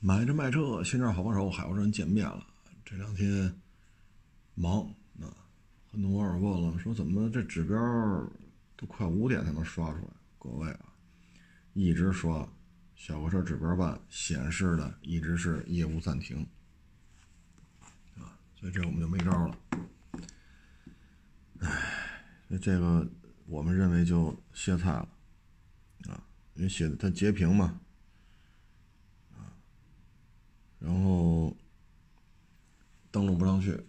买车卖车，新车好帮手，海沃人见面了。这两天忙啊，很多网友问了，说怎么这指标都快五点才能刷出来？各位啊，一直刷小客车指标办显示的一直是业务暂停啊，所以这我们就没招了。唉，那这个我们认为就歇菜了啊，因为写的它截屏嘛。然后登录不上去，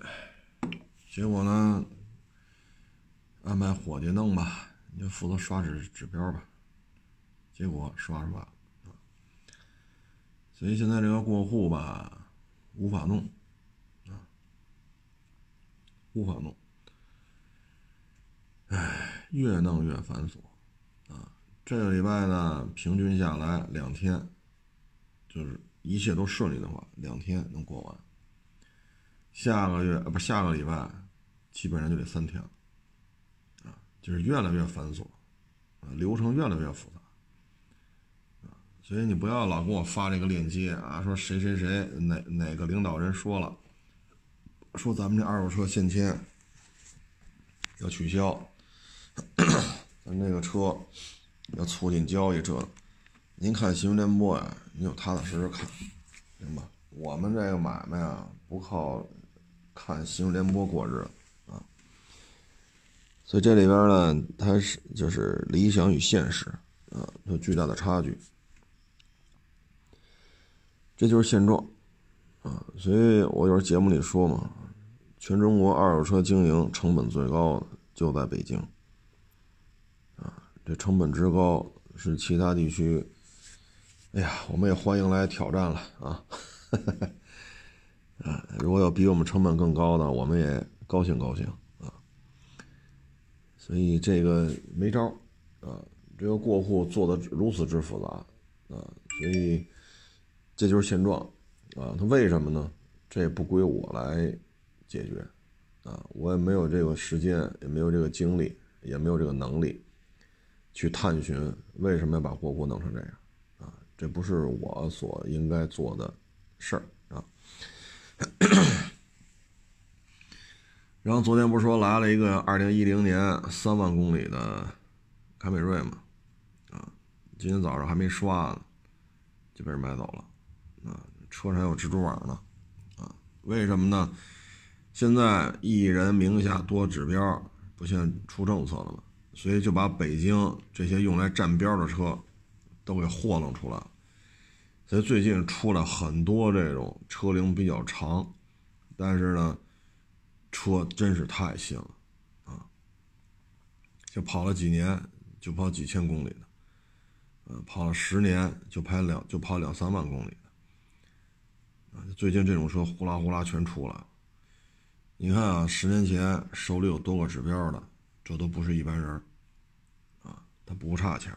结果呢，安排伙计弄吧，你就负责刷指指标吧。结果刷出来，所以现在这个过户吧，无法弄，啊，无法弄，唉，越弄越繁琐，啊，这个礼拜呢，平均下来两天，就是。一切都顺利的话，两天能过完。下个月，不，下个礼拜，基本上就得三天了，啊，就是越来越繁琐，啊，流程越来越复杂，啊，所以你不要老给我发这个链接啊，说谁谁谁哪哪个领导人说了，说咱们这二手车限签要取消，咱这个车要促进交易，这。您看新闻联播呀，您就踏踏实实看，行吧？我们这个买卖啊，不靠看新闻联播过日子啊。所以这里边呢，它是就是理想与现实啊，有巨大的差距。这就是现状啊。所以我有时候节目里说嘛，全中国二手车经营成本最高的就在北京啊。这成本之高是其他地区。哎呀，我们也欢迎来挑战了啊！啊，如果有比我们成本更高的，我们也高兴高兴啊。所以这个没招啊，这个过户做的如此之复杂啊，所以这就是现状啊。它为什么呢？这也不归我来解决啊，我也没有这个时间，也没有这个精力，也没有这个能力去探寻为什么要把过户弄成这样。这不是我所应该做的事儿啊。然后昨天不是说来了一个二零一零年三万公里的凯美瑞吗？啊，今天早上还没刷呢，就被人买走了。啊，车上有蜘蛛网呢。啊，为什么呢？现在一人名下多指标，不现出政策了吗？所以就把北京这些用来占标的车。都给豁弄出来了，所以最近出了很多这种车龄比较长，但是呢，车真是太新了啊，就跑了几年就跑几千公里的，呃，跑了十年就跑两就跑两三万公里的，啊，最近这种车呼啦呼啦全出来了。你看啊，十年前手里有多个指标的，这都不是一般人啊，他不差钱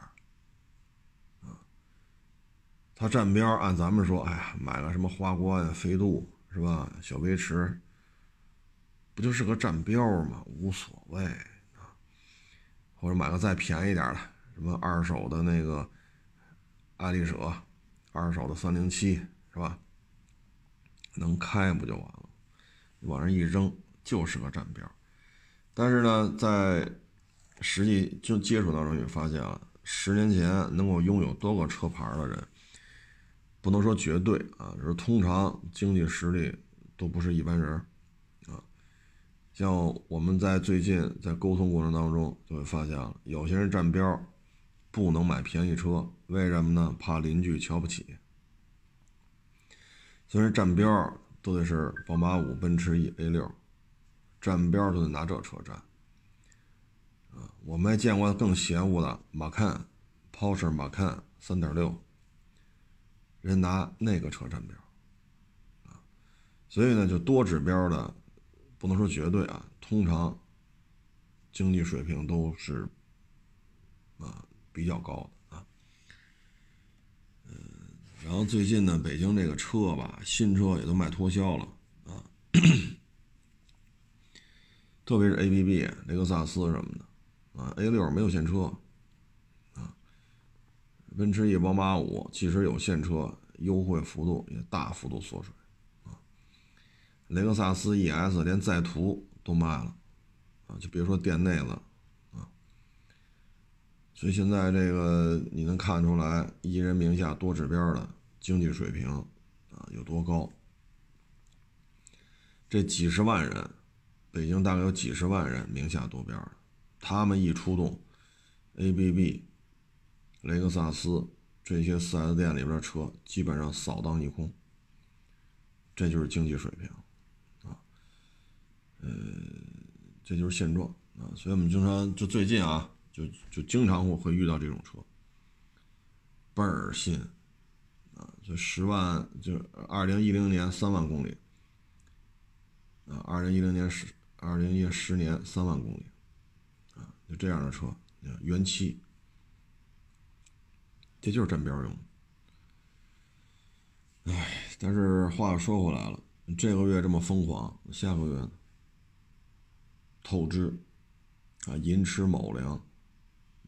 他占标，按咱们说，哎呀，买个什么花冠、飞度是吧？小威驰，不就是个占标吗？无所谓啊。或者买个再便宜点的，什么二手的那个爱丽舍，二手的三零七是吧？能开不就完了？往上一扔就是个占标。但是呢，在实际就接触当中也发现了，十年前能够拥有多个车牌的人。不能说绝对啊，就是通常经济实力都不是一般人啊。像我们在最近在沟通过程当中就会发现了，有些人占标不能买便宜车，为什么呢？怕邻居瞧不起。虽然占标都得是宝马五、奔驰 E、A 六，占标都得拿这车占啊。我们还见过更邪乎的，马看，Porsche 马看三点六。人拿那个车占标，啊，所以呢，就多指标的，不能说绝对啊，通常经济水平都是啊比较高的啊，嗯，然后最近呢，北京这个车吧，新车也都卖脱销了啊，特别是 A B B、雷克萨斯什么的啊，A 六没有现车。奔驰 E、宝马五，即使有现车，优惠幅度也大幅度缩水啊。雷克萨斯 ES 连在途都卖了啊，就别说店内了啊。所以现在这个你能看出来，一人名下多指标的经济水平啊有多高？这几十万人，北京大概有几十万人名下多标的他们一出动，ABB、雷克萨斯这些 4S 店里边的车基本上扫荡一空。这就是经济水平啊，呃，这就是现状啊。所以我们经常就最近啊，就就经常会会遇到这种车，倍儿新啊，就十万，就二零一零年三万公里。啊，二零一零年十，二零一十年三万公里，啊，就这样的车，原漆，这就是占标用。哎，但是话又说回来了，这个月这么疯狂，下个月？透支，啊，寅吃卯粮，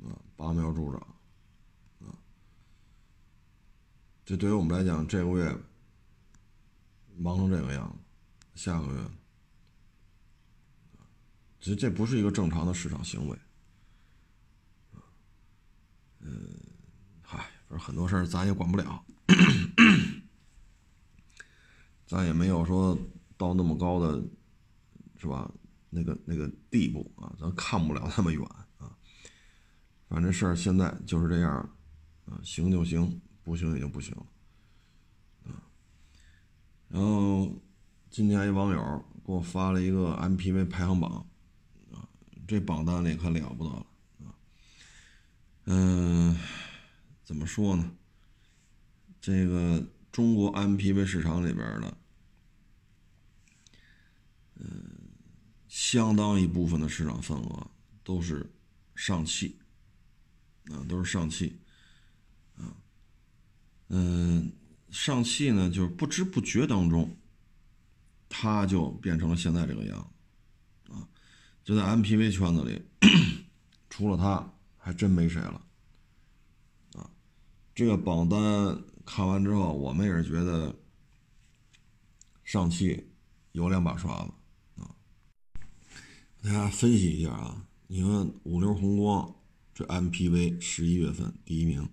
啊，拔苗助长，啊，这对于我们来讲，这个月忙成这个样子，下个月。其实这不是一个正常的市场行为，嗯，嗨，反正很多事儿咱也管不了，咱也没有说到那么高的，是吧？那个那个地步啊，咱看不了那么远啊。反正事儿现在就是这样，啊，行就行，不行也就不行啊。然后今天一网友给我发了一个 MPV 排行榜啊。这榜单里可了不得了啊！嗯，怎么说呢？这个中国 MPV 市场里边的，嗯，相当一部分的市场份额都是上汽啊，都是上汽啊。嗯，上汽呢，就是不知不觉当中，它就变成了现在这个样子。就在 MPV 圈子里，除了他，还真没谁了。这个榜单看完之后，我们也是觉得上汽有两把刷子啊。大家分析一下啊，你看五菱宏光这 MPV 十一月份第一名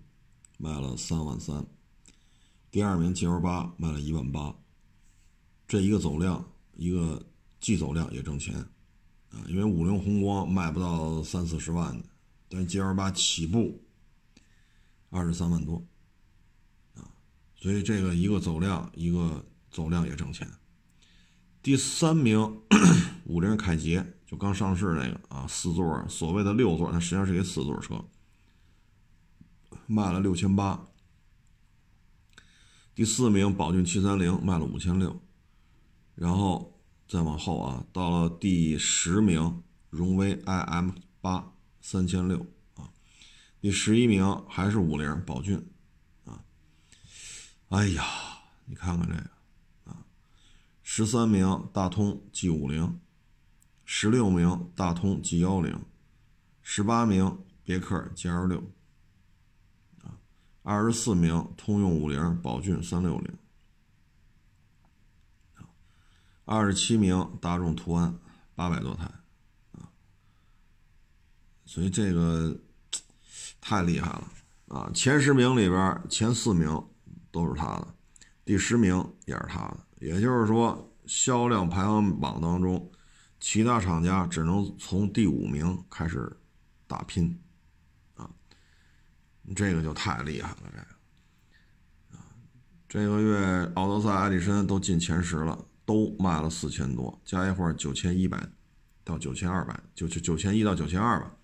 卖了三万三，第二名 GL 八卖了一万八，这一个走量，一个既走量也挣钱。啊，因为五菱宏光卖不到三四十万的，但 G L 八起步二十三万多，啊，所以这个一个走量，一个走量也挣钱。第三名，五菱凯捷就刚上市那个啊，四座，所谓的六座，它实际上是一个四座车，卖了六千八。第四名，宝骏七三零卖了五千六，然后。再往后啊，到了第十名，荣威 iM 八三千六，第十一名还是五菱宝骏啊，哎呀，你看看这个啊，十三名大通 G 五零，十六名大通 G 幺零，十八名别克 G L 六啊，二十四名通用五菱宝骏三六零。二十七名大众途安八百多台啊，所以这个太厉害了啊！前十名里边前四名都是他的，第十名也是他的。也就是说，销量排行榜当中，其他厂家只能从第五名开始打拼啊！这个就太厉害了，这个啊，这个月奥德赛、艾力绅都进前十了。都卖了四千多，加一块九千一百到九千二百，就就九千一到九千二吧。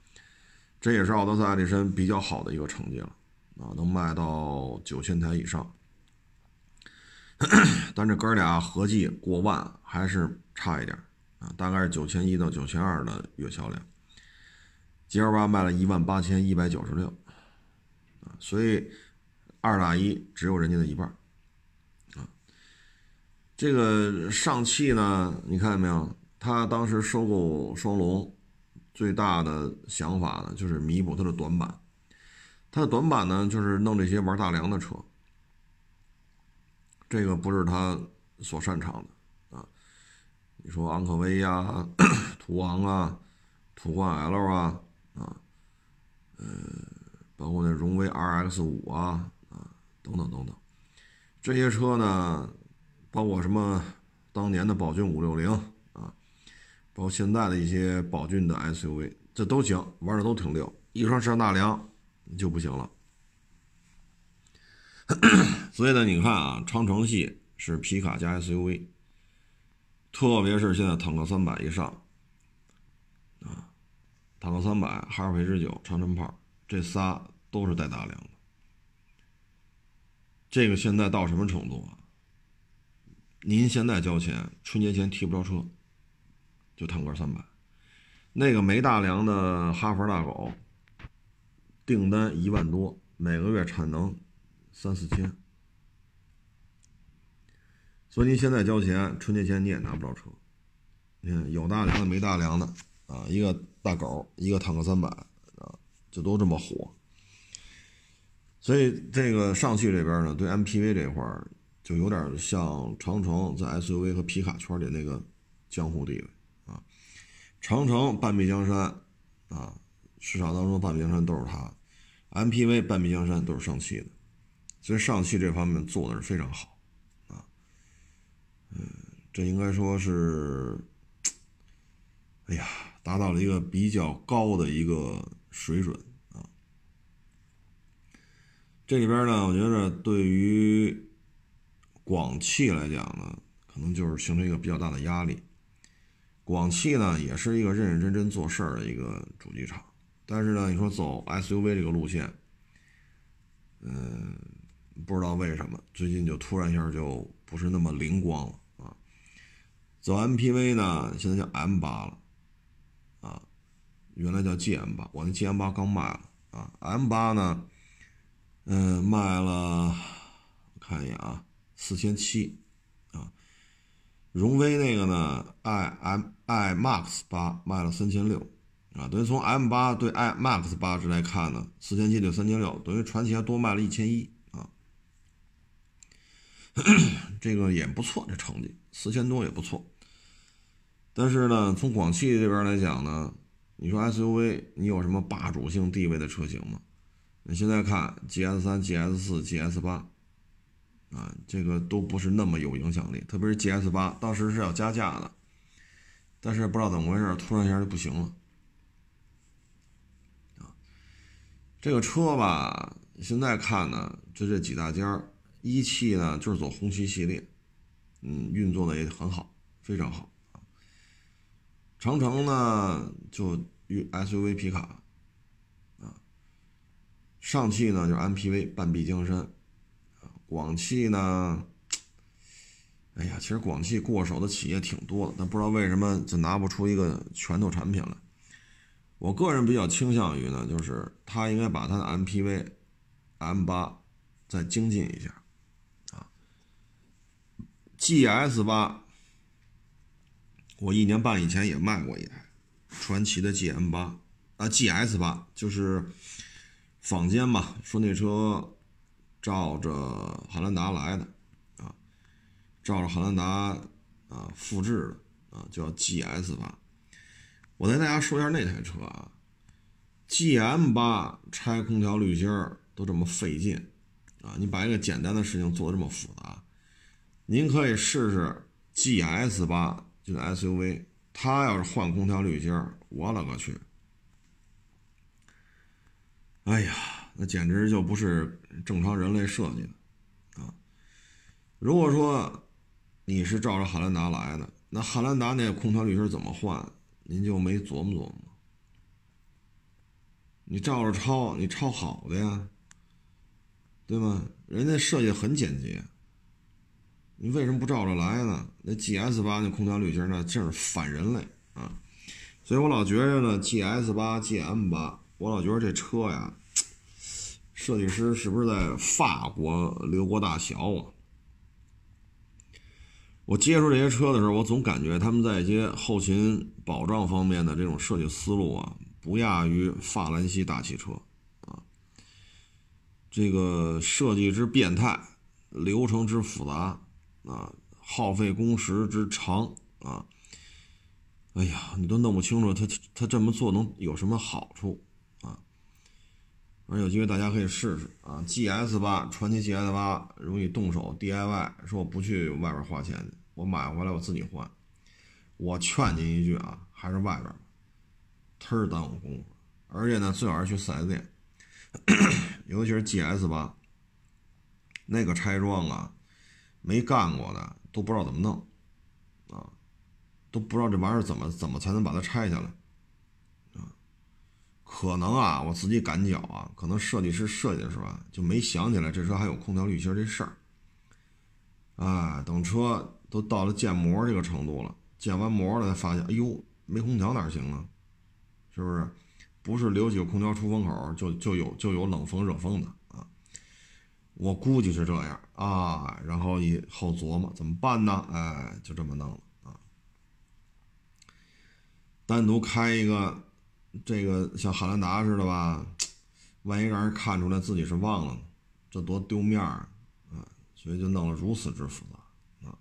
这也是奥德赛、爱迪生比较好的一个成绩了啊，能卖到九千台以上。但这哥俩合计过万还是差一点啊，大概是九千一到九千二的月销量。G L 八卖了一万八千一百九十六啊，所以二打一只有人家的一半啊。这个上汽呢，你看见没有？他当时收购双龙，最大的想法呢，就是弥补它的短板。它的短板呢，就是弄这些玩大梁的车。这个不是他所擅长的啊。你说昂科威呀、途昂啊、途观 L 啊啊，呃，包括那荣威 RX 五啊啊等等等等，这些车呢，包括什么当年的宝骏五六零，包括现在的一些宝骏的 SUV，这都行，玩的都挺溜。一上上大梁就不行了。所以呢，你看啊，长城系是皮卡加 SUV，特别是现在坦克三百以上，啊，坦克三百、哈弗 H 九、长城炮这仨都是带大梁的。这个现在到什么程度啊？您现在交钱，春节前提不着车，就坦克三百，那个没大梁的哈弗大狗，订单一万多，每个月产能。三四千，所以您现在交钱，春节前你也拿不着车。你看有大梁的没大梁的啊，一个大狗，一个坦克三百啊，就都这么火。所以这个上汽这边呢，对 MPV 这块儿就有点像长城在 SUV 和皮卡圈里那个江湖地位。长城半壁江山啊，市场当中半壁江山都是它，MPV 半壁江山都是上汽的。所以上汽这方面做的是非常好，啊，嗯，这应该说是，哎呀，达到了一个比较高的一个水准啊。这里边呢，我觉得对于广汽来讲呢，可能就是形成一个比较大的压力。广汽呢，也是一个认认真真做事儿的一个主机厂，但是呢，你说走 SUV 这个路线，嗯。不知道为什么最近就突然一下就不是那么灵光了啊！走 MPV 呢，现在叫 M 八了啊，原来叫 GM 八，我那 GM 八刚卖了啊，M 八呢，嗯，卖了，我看一眼啊，四千七，荣威那个呢，i M i Max 八卖了三千六啊，等于从 M 八对 i Max 八值来看呢，四千七对三千六，等于传奇还多卖了一千一啊。这个也不错，这成绩四千多也不错。但是呢，从广汽这边来讲呢，你说 SUV 你有什么霸主性地位的车型吗？你现在看 GS 三、GS 四、GS 八，啊，这个都不是那么有影响力。特别是 GS 八，当时是要加价的，但是不知道怎么回事，突然一下就不行了。啊，这个车吧，现在看呢，就这几大家一汽呢，就是走红旗系列，嗯，运作的也很好，非常好。长城呢，就 SUV 皮卡，啊，上汽呢就是 MPV 半壁江山，广汽呢，哎呀，其实广汽过手的企业挺多的，但不知道为什么就拿不出一个拳头产品来。我个人比较倾向于呢，就是他应该把他的 MPV M 八再精进一下啊。G S 八，我一年半以前也卖过一台，传奇的 G M 八啊，G S 八就是坊间嘛，说那车照着汉兰达来的啊，照着汉兰达啊复制的啊，叫 G S 八。我再大家说一下那台车啊，G M 八拆空调滤芯都这么费劲啊，你把一个简单的事情做的这么复杂。您可以试试 G S 八，就是 S U V，它要是换空调滤芯我勒个去！哎呀，那简直就不是正常人类设计的啊！如果说你是照着汉兰达来的，那汉兰达那空调滤芯怎么换，您就没琢磨琢磨？你照着抄，你抄好的呀，对吗？人家设计很简洁。你为什么不照着来呢？那 G S 八那空调滤芯那真是反人类啊！所以我老觉着呢，G S 八、G M 八，我老觉着这车呀，设计师是不是在法国留过大学啊？我接触这些车的时候，我总感觉他们在一些后勤保障方面的这种设计思路啊，不亚于法兰西大汽车啊。这个设计之变态流程之复杂啊，耗费工时之长啊，哎呀，你都弄不清楚他他这么做能有什么好处？正有机会大家可以试试啊，GS 八，传奇 GS 八容易动手 DIY，说我不去外边花钱，我买回来我自己换。我劝您一句啊，还是外边吧，忒耽误功夫，而且呢，最好是去 4S 店，尤其是 GS 八。那个拆装啊，没干过的都不知道怎么弄，啊，都不知道这玩意儿怎么怎么才能把它拆下来，可能啊，我自己感觉啊，可能设计师设计的时候就没想起来这车还有空调滤芯这事儿，啊，等车都到了建模这个程度了，建完模了才发现，哎呦，没空调哪行啊？是不是？不是留几个空调出风口就就有就有冷风热风的啊。我估计是这样啊，然后以后琢磨怎么办呢？哎，就这么弄了啊。单独开一个，这个像汉兰达似的吧，万一让人看出来自己是忘了呢，这多丢面儿啊！所以就弄了如此之复杂啊。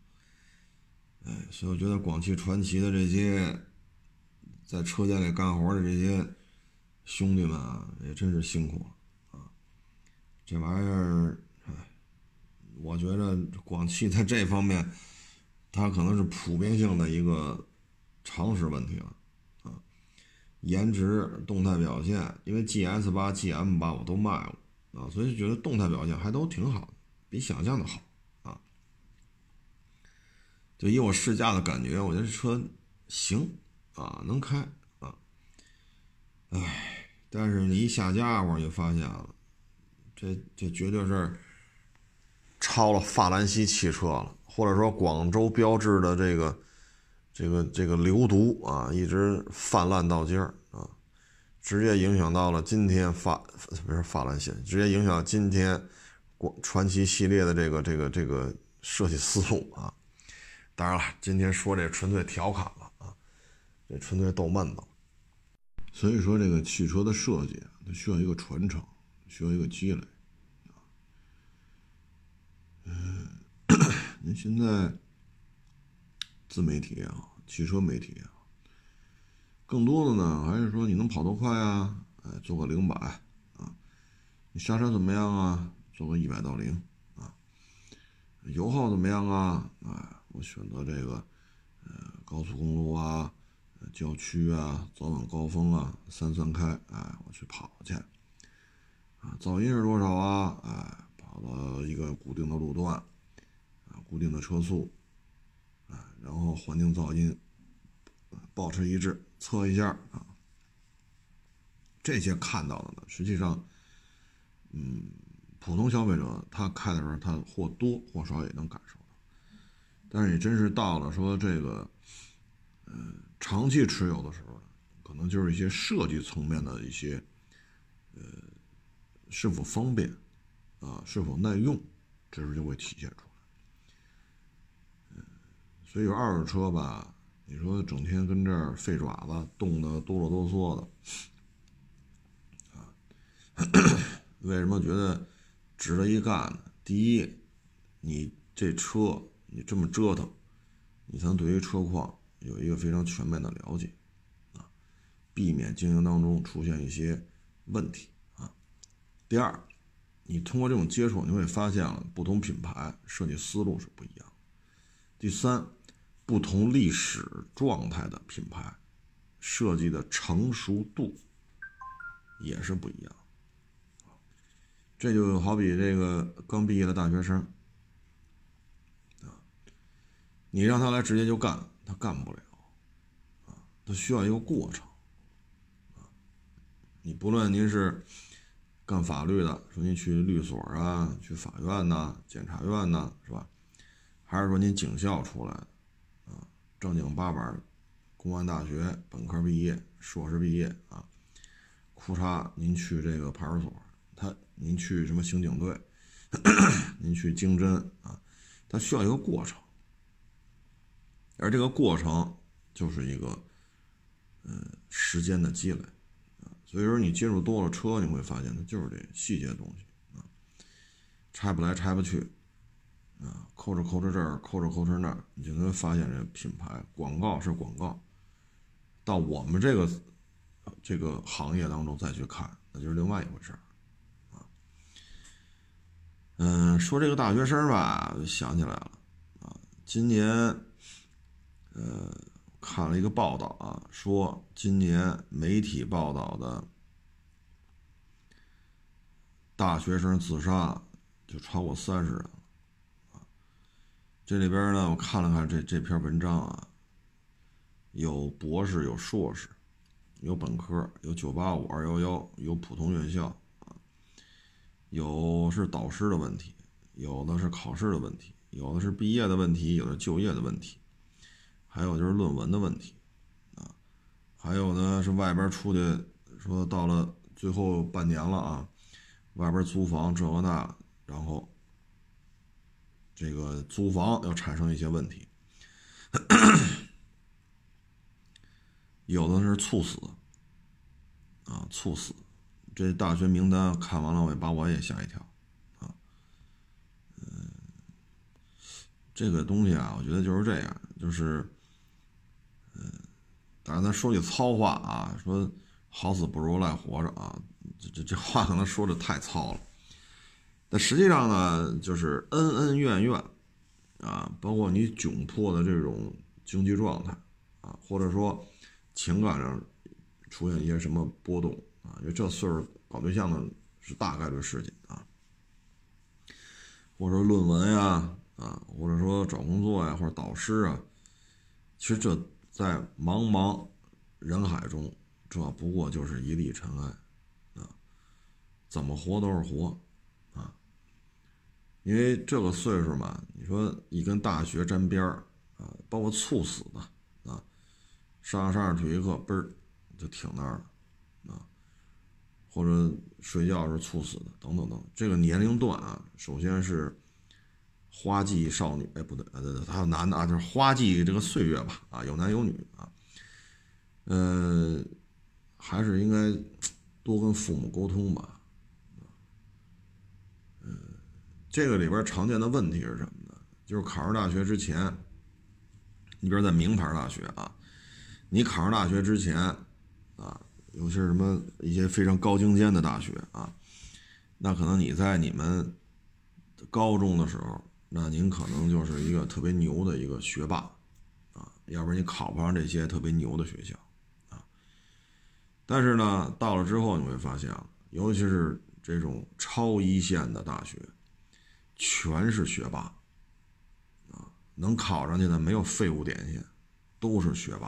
哎，所以我觉得广汽传祺的这些在车间里干活的这些兄弟们啊，也真是辛苦了啊。这玩意儿。我觉得广汽在这方面，它可能是普遍性的一个常识问题了。颜值、动态表现，因为 GS 八、GM 八我都卖了啊，所以觉得动态表现还都挺好的，比想象的好啊。就以我试驾的感觉，我觉得这车行啊，能开啊。哎，但是你一下家伙就发现了，这这绝对是。超了法兰西汽车了，或者说广州标志的这个、这个、这个流毒啊，一直泛滥到今儿啊，直接影响到了今天法不是法兰西，直接影响今天广传奇系列的这个、这个、这个设计思路啊。当然了，今天说这纯粹调侃了啊，这纯粹逗闷子。所以说，这个汽车的设计它需要一个传承，需要一个积累啊。嗯，您现在自媒体啊，汽车媒体啊，更多的呢还是说你能跑多快啊？哎，做个零百啊，你刹车怎么样啊？做个一百到零啊，油耗怎么样啊？哎，我选择这个呃高速公路啊、郊区啊、早晚高峰啊，三三开，哎，我去跑去啊，噪音是多少啊？哎。跑到一个固定的路段，啊，固定的车速，啊，然后环境噪音保持一致，测一下啊。这些看到的呢，实际上，嗯，普通消费者他开的时候，他或多或少也能感受到。但是你真是到了说这个，嗯，长期持有的时候，可能就是一些设计层面的一些，呃，是否方便？啊，是否耐用，这时候就会体现出来。所以有二手车吧，你说整天跟这儿费爪子，冻得哆啰哆嗦的，啊，为什么觉得值得一干呢？第一，你这车你这么折腾，你才能对于车况有一个非常全面的了解，啊，避免经营当中出现一些问题啊。第二。你通过这种接触，你会发现了不同品牌设计思路是不一样。第三，不同历史状态的品牌设计的成熟度也是不一样。这就好比这个刚毕业的大学生啊，你让他来直接就干，他干不了啊，他需要一个过程啊。你不论您是。干法律的，说您去律所啊，去法院呐，检察院呐，是吧？还是说您警校出来的，正经八百，公安大学本科毕业、硕士毕业啊，裤衩您去这个派出所，他您去什么刑警队，您去经侦啊，他需要一个过程，而这个过程就是一个，嗯，时间的积累啊。所以说，你接触多了车，你会发现它就是这细节的东西啊，拆不来拆不去，啊，抠着抠着这儿，抠着抠着那儿，你就能发现这品牌广告是广告，到我们这个这个行业当中再去看，那就是另外一回事儿啊。嗯，说这个大学生吧，想起来了啊，今年呃看了一个报道啊，说今年媒体报道的大学生自杀就超过三十人。这里边呢，我看了看这这篇文章啊，有博士，有硕士，有本科，有九八五、二幺幺，有普通院校啊，有是导师的问题，有的是考试的问题，有的是毕业的问题，有的就业的问题，还有就是论文的问题啊，还有呢是外边出去说到了最后半年了啊，外边租房这个那，然后。这个租房要产生一些问题，有的是猝死，啊，猝死。这大学名单看完了，我也把我也吓一跳，啊，嗯，这个东西啊，我觉得就是这样，就是，嗯，当然咱说句糙话啊，说好死不如赖活着啊，这这这话可能说的太糙了。那实际上呢，就是恩恩怨怨，啊，包括你窘迫的这种经济状态，啊，或者说情感上出现一些什么波动，啊，因为这岁数搞对象的是大概率事情啊，或者说论文呀，啊，或者说找工作呀，或者导师啊，其实这在茫茫人海中，这不过就是一粒尘埃，啊，怎么活都是活。因为这个岁数嘛，你说一跟大学沾边儿啊，包括猝死的啊，上着上体育课嘣儿就停那儿了啊，或者睡觉时候猝死的等等等，这个年龄段啊，首先是花季少女，哎不对，啊对对，还有男的啊，就是花季这个岁月吧啊，有男有女啊，呃，还是应该多跟父母沟通吧。这个里边常见的问题是什么呢？就是考上大学之前，你比如在名牌大学啊，你考上大学之前啊，有些什么一些非常高精尖的大学啊，那可能你在你们高中的时候，那您可能就是一个特别牛的一个学霸啊，要不然你考不上这些特别牛的学校啊。但是呢，到了之后你会发现，尤其是这种超一线的大学。全是学霸，啊，能考上去的没有废物点心，都是学霸，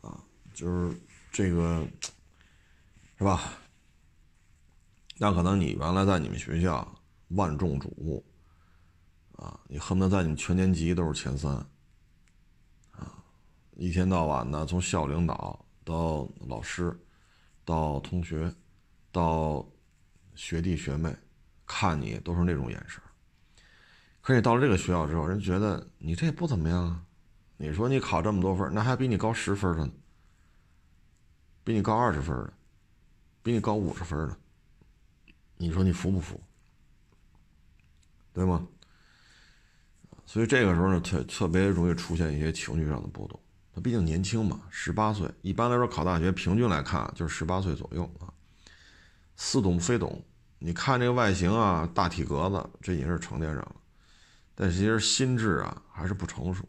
啊，就是这个，是吧？那可能你原来在你们学校万众瞩目，啊，你恨不得在你们全年级都是前三，啊，一天到晚的从校领导到老师，到同学，到学弟学妹。看你都是那种眼神，可你到了这个学校之后，人觉得你这也不怎么样啊。你说你考这么多分，那还比你高十分的呢，比你高二十分的，比你高五十分的，你说你服不服？对吗？所以这个时候呢，特特别容易出现一些情绪上的波动。他毕竟年轻嘛，十八岁，一般来说考大学平均来看就是十八岁左右啊，似懂非懂。你看这个外形啊，大体格子，这已经是成年人了，但其实心智啊还是不成熟，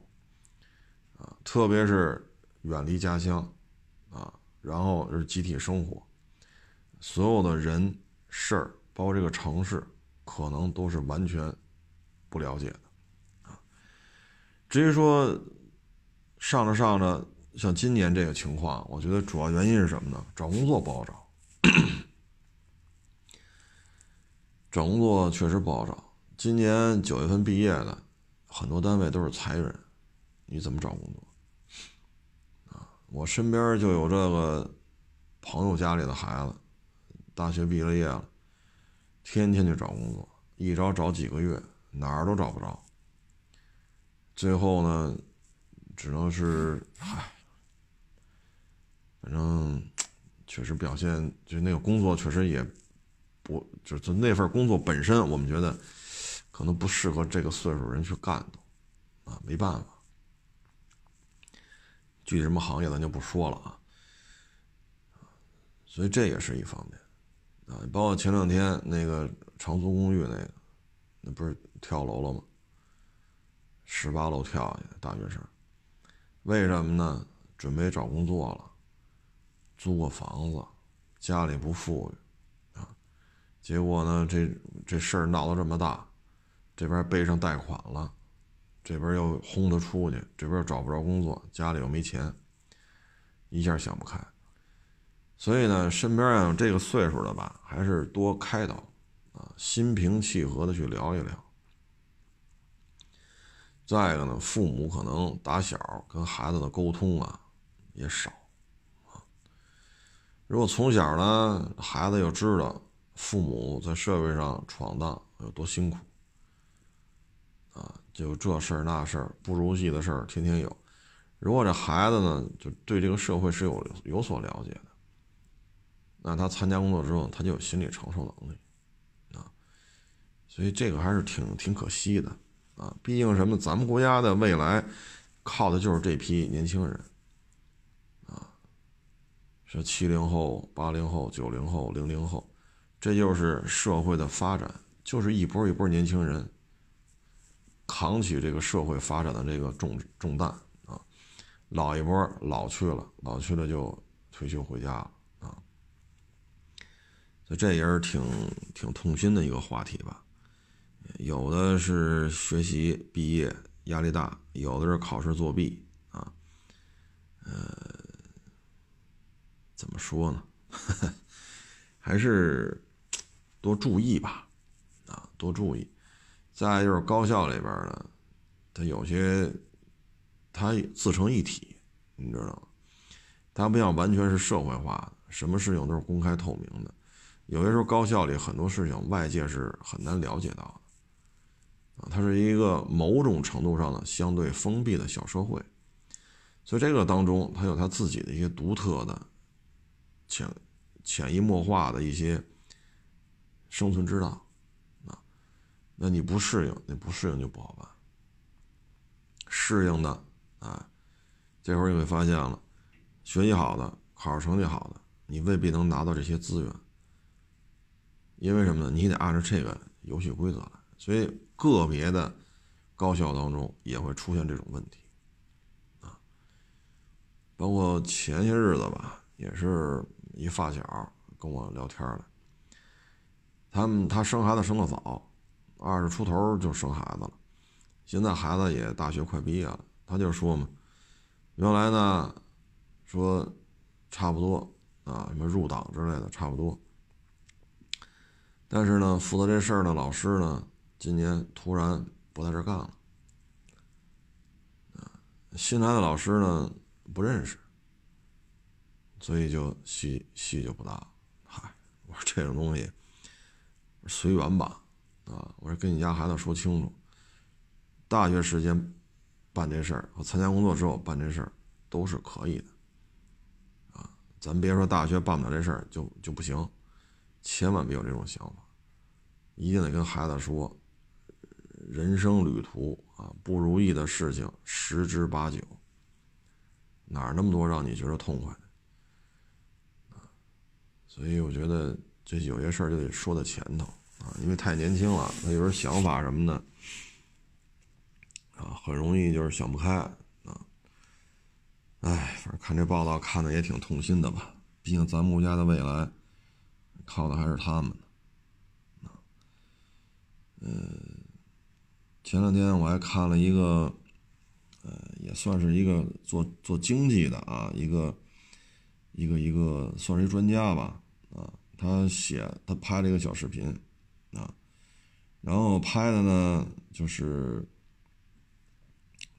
啊，特别是远离家乡，啊，然后是集体生活，所有的人事儿，包括这个城市，可能都是完全不了解的，啊，至于说上着上着，像今年这个情况，我觉得主要原因是什么呢？找工作不好找。找工作确实不好找，今年九月份毕业的，很多单位都是裁人，你怎么找工作？啊，我身边就有这个朋友家里的孩子，大学毕了业了，天天去找工作，一找找几个月，哪儿都找不着，最后呢，只能是，嗨，反正确实表现，就那个工作确实也。不，就就那份工作本身，我们觉得可能不适合这个岁数人去干的，啊，没办法。具体什么行业咱就不说了啊。所以这也是一方面，啊，包括前两天那个长租公寓那个，那不是跳楼了吗？十八楼跳下去，大学生，为什么呢？准备找工作了，租个房子，家里不富裕，结果呢，这这事儿闹得这么大，这边背上贷款了，这边又轰他出去，这边又找不着工作，家里又没钱，一下想不开。所以呢，身边有这个岁数的吧，还是多开导，啊，心平气和的去聊一聊。再一个呢，父母可能打小跟孩子的沟通啊也少，啊，如果从小呢，孩子又知道父母在社会上闯荡有多辛苦，啊，就这事儿那事儿不如意的事儿天天有，如果这孩子呢，就对这个社会是有有所了解的。那他参加工作之后，他就有心理承受能力，啊，所以这个还是挺挺可惜的，啊，毕竟什么，咱们国家的未来靠的就是这批年轻人，啊，是七零后、八零后、九零后、零零后，这就是社会的发展，就是一波一波年轻人扛起这个社会发展的这个重重担啊，老一波老去了，老去了就退休回家了啊。所以这也是挺挺痛心的一个话题吧，有的是学习毕业压力大，有的是考试作弊啊，呃，怎么说呢？还是多注意吧，啊，多注意。再就是高校里边呢，它有些它自成一体，你知道吗？它不像完全是社会化的，什么事情都是公开透明的。有些时候，高校里很多事情外界是很难了解到的，啊，它是一个某种程度上的相对封闭的小社会，所以这个当中它有它自己的一些独特的、潜潜移默化的一些生存之道，啊，那你不适应，你不适应就不好办。适应的，啊，这会儿你会发现了，学习好的、考试成绩好的，你未必能拿到这些资源。因为什么呢？你得按照这个游戏规则来，所以个别的高校当中也会出现这种问题，啊，包括前些日子吧，也是一发小跟我聊天了，他们他生孩子生的早，二十出头就生孩子了，现在孩子也大学快毕业了，他就说嘛，原来呢说差不多啊，什么入党之类的差不多。但是呢，负责这事儿的老师呢，今年突然不在这干了。新来的老师呢不认识，所以就戏戏就不大。嗨，我说这种东西随缘吧，啊，我说跟你家孩子说清楚，大学时间办这事儿和参加工作之后办这事儿都是可以的，啊，咱别说大学办不了这事儿就就不行。千万别有这种想法，一定得跟孩子说，人生旅途啊，不如意的事情十之八九，哪那么多让你觉得痛快的啊？所以我觉得这有些事儿就得说在前头啊，因为太年轻了，他有时候想法什么的啊，很容易就是想不开啊。哎，反正看这报道看的也挺痛心的吧，毕竟咱们国家的未来。靠的还是他们，啊，嗯，前两天我还看了一个，呃，也算是一个做做经济的啊，一个一个一个算是一专家吧，啊，他写他拍了一个小视频，啊，然后拍的呢就是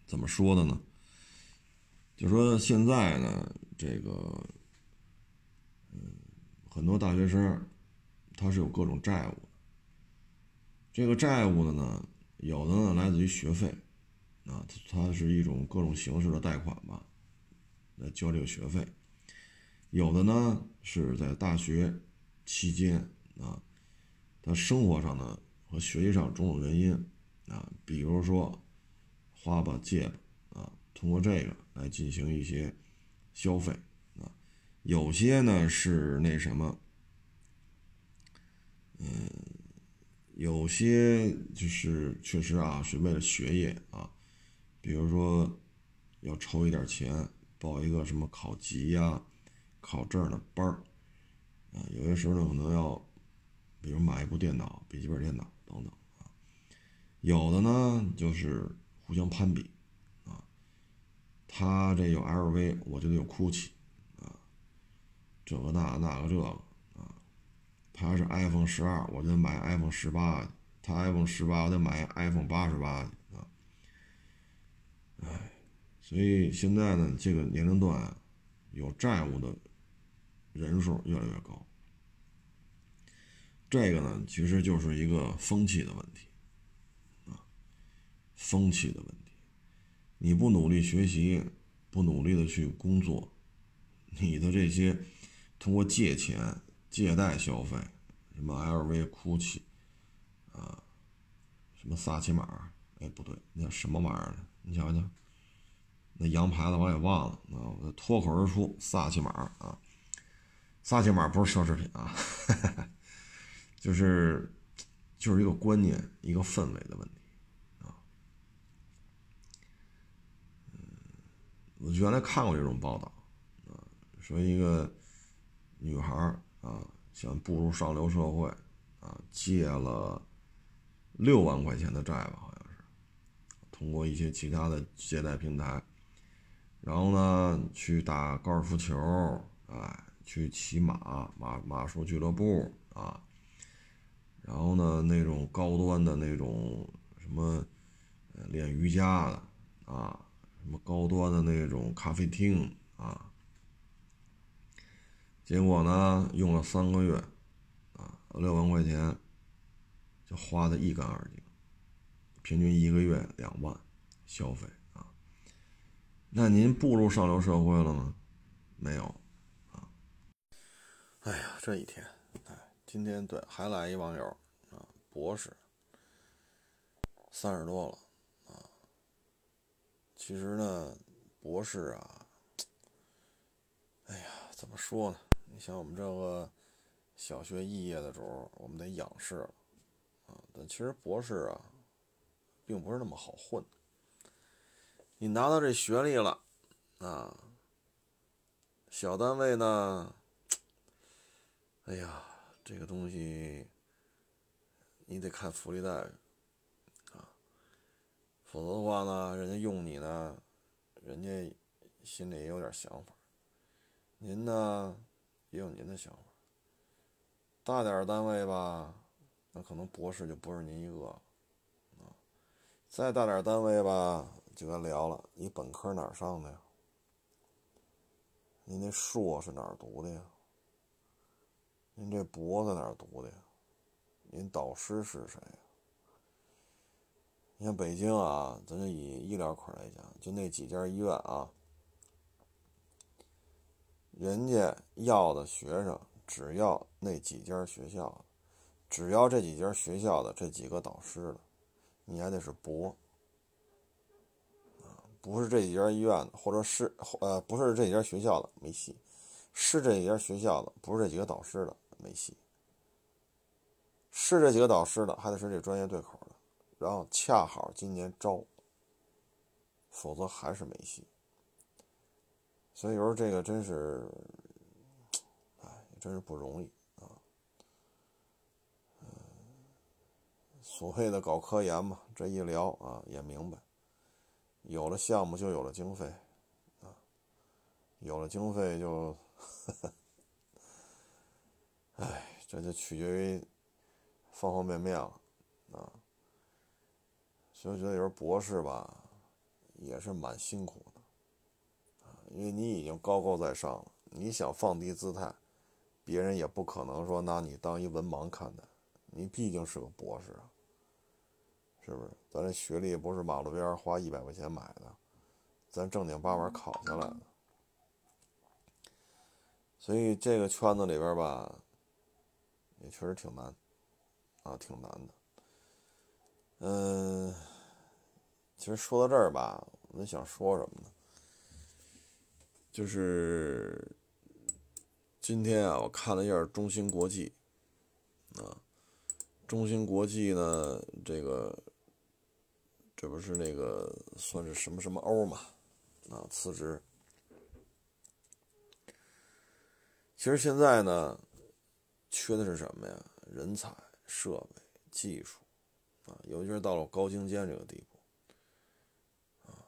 怎么说的呢？就说现在呢，这个。很多大学生，他是有各种债务。这个债务的呢，有的呢来自于学费，啊，它是一种各种形式的贷款吧，来交这个学费。有的呢是在大学期间啊，他生活上呢和学习上种种原因啊，比如说花吧、借吧啊，通过这个来进行一些消费啊，有些呢是那什么，嗯，有些就是确实啊是为了学业啊，比如说要筹一点钱报一个什么考级呀、考证的班儿啊，有些时候呢可能要。比如买一部电脑、笔记本电脑等等啊，有的呢就是互相攀比啊，他这有 LV，我就得有 GUCCI 啊，这个那那个这个啊，他是 iPhone 十二，我就买 iPhone 十八；他 iPhone 十八，我得买 iPhone 八十八啊。哎，所以现在呢，这个年龄段有债务的人数越来越高。这个呢，其实就是一个风气的问题，啊，风气的问题。你不努力学习，不努力的去工作，你的这些通过借钱、借贷消费，什么 LV、GUCCI，啊，什么萨琪玛，哎，不对，那叫什么玩意儿？你瞧瞧，那洋牌子我也忘了啊，我脱口而出萨琪玛啊，萨琪玛不是奢侈品啊。就是，就是一个观念，一个氛围的问题，啊，嗯，我原来看过这种报道，啊，说一个女孩啊，想步入上流社会，啊，借了六万块钱的债吧，好像是，通过一些其他的借贷平台，然后呢，去打高尔夫球，哎，去骑马，马马术俱乐部，啊。然后呢，那种高端的那种什么，练瑜伽的啊，什么高端的那种咖啡厅啊，结果呢，用了三个月，啊，六万块钱就花的一干二净，平均一个月两万消费啊。那您步入上流社会了吗？没有，啊。哎呀，这一天。今天对还来一网友啊，博士，三十多了啊。其实呢，博士啊，哎呀，怎么说呢？你像我们这个小学肄业的时候，我们得仰视啊。但其实博士啊，并不是那么好混。你拿到这学历了啊，小单位呢，哎呀。这个东西，你得看福利待遇啊，否则的话呢，人家用你呢，人家心里也有点想法。您呢，也有您的想法。大点单位吧，那可能博士就不是您一个啊。再大点单位吧，就该聊了，你本科哪儿上的呀？你那硕是哪儿读的呀？您这博在哪儿读的呀？您导师是谁呀？你像北京啊，咱就以医疗科来讲，就那几家医院啊，人家要的学生只要那几家学校，只要这几家学校的这几个导师的，你还得是博，不是这几家医院的，或者是呃，不是这几家学校的没戏，是这几家学校的，不是这几个导师的。没戏，是这几个导师的，还得是这专业对口的，然后恰好今年招，否则还是没戏。所以有时候这个真是，哎，真是不容易啊。嗯，所谓的搞科研嘛，这一聊啊也明白，有了项目就有了经费，啊，有了经费就。呵呵哎，这就取决于方方面面了，啊，所以我觉得有时候博士吧，也是蛮辛苦的，啊，因为你已经高高在上了，你想放低姿态，别人也不可能说拿你当一文盲看待，你毕竟是个博士啊，是不是？咱这学历不是马路边花一百块钱买的，咱正经八百考下来的，所以这个圈子里边吧。也确实挺难，啊，挺难的。嗯，其实说到这儿吧，我们想说什么呢？就是今天啊，我看了一下中芯国际啊，中芯国际呢，这个这不是那个算是什么什么欧嘛啊，辞职。其实现在呢，缺的是什么呀？人才、设备、技术。啊，尤其是到了高精尖这个地步，啊，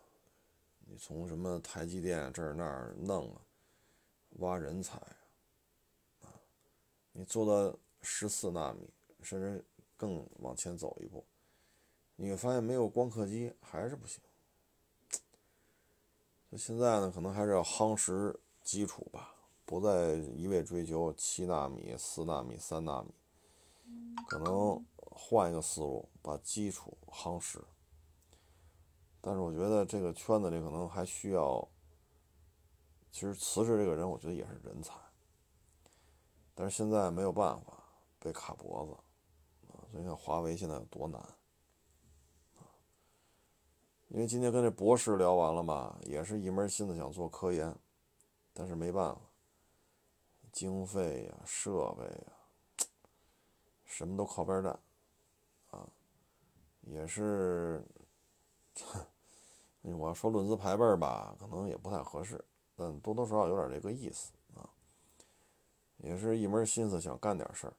你从什么台积电这儿那儿弄啊，挖人才啊，你做到十四纳米，甚至更往前走一步，你会发现没有光刻机还是不行。那现在呢，可能还是要夯实基础吧，不再一味追求七纳米、四纳米、三纳米，可能。换一个思路，把基础夯实。但是我觉得这个圈子里可能还需要，其实辞职这个人，我觉得也是人才。但是现在没有办法，被卡脖子啊！所以看华为现在有多难啊！因为今天跟这博士聊完了嘛，也是一门心思想做科研，但是没办法，经费呀、设备呀，什么都靠边站。啊也是，我要说论资排辈吧，可能也不太合适，但多多少少有点这个意思啊。也是一门心思想干点事儿，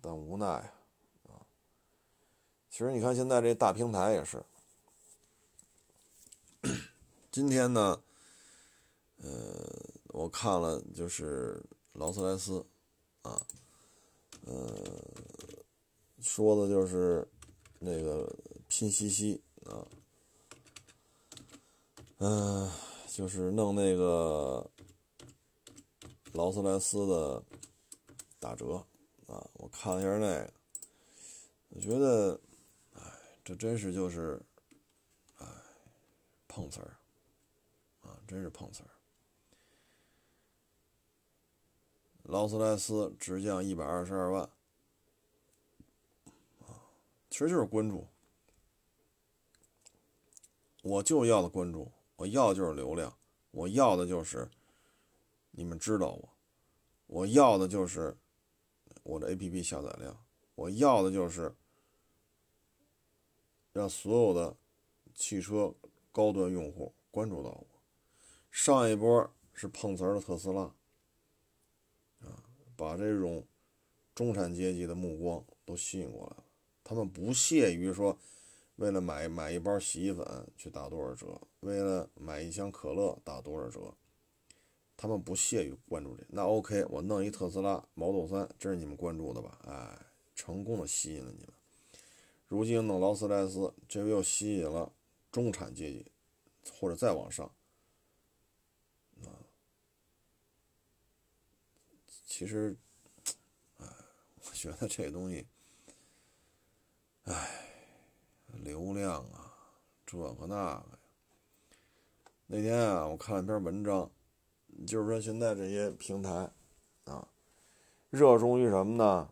但无奈啊。其实你看现在这大平台也是，今天呢，呃，我看了就是劳斯莱斯啊，呃，说的就是那个。拼夕夕啊，嗯，就是弄那个劳斯莱斯的打折啊，我看了一下那个，我觉得，哎，这真是就是，哎，碰瓷儿啊，真是碰瓷儿。劳斯莱斯直降一百二十二万啊，其实就是关注。我就要的关注，我要的就是流量，我要的就是你们知道我，我要的就是我的 APP 下载量，我要的就是让所有的汽车高端用户关注到我。上一波是碰瓷儿的特斯拉，把这种中产阶级的目光都吸引过来了，他们不屑于说。为了买买一包洗衣粉去打多少折？为了买一箱可乐打多少折？他们不屑于关注这。那 OK，我弄一特斯拉 Model 3，这是你们关注的吧？哎，成功的吸引了你们。如今弄劳斯莱斯，这又吸引了中产阶级，或者再往上。其实，哎，我觉得这东西，哎。流量啊，这个那个呀。那天啊，我看了篇文章，就是说现在这些平台啊，热衷于什么呢？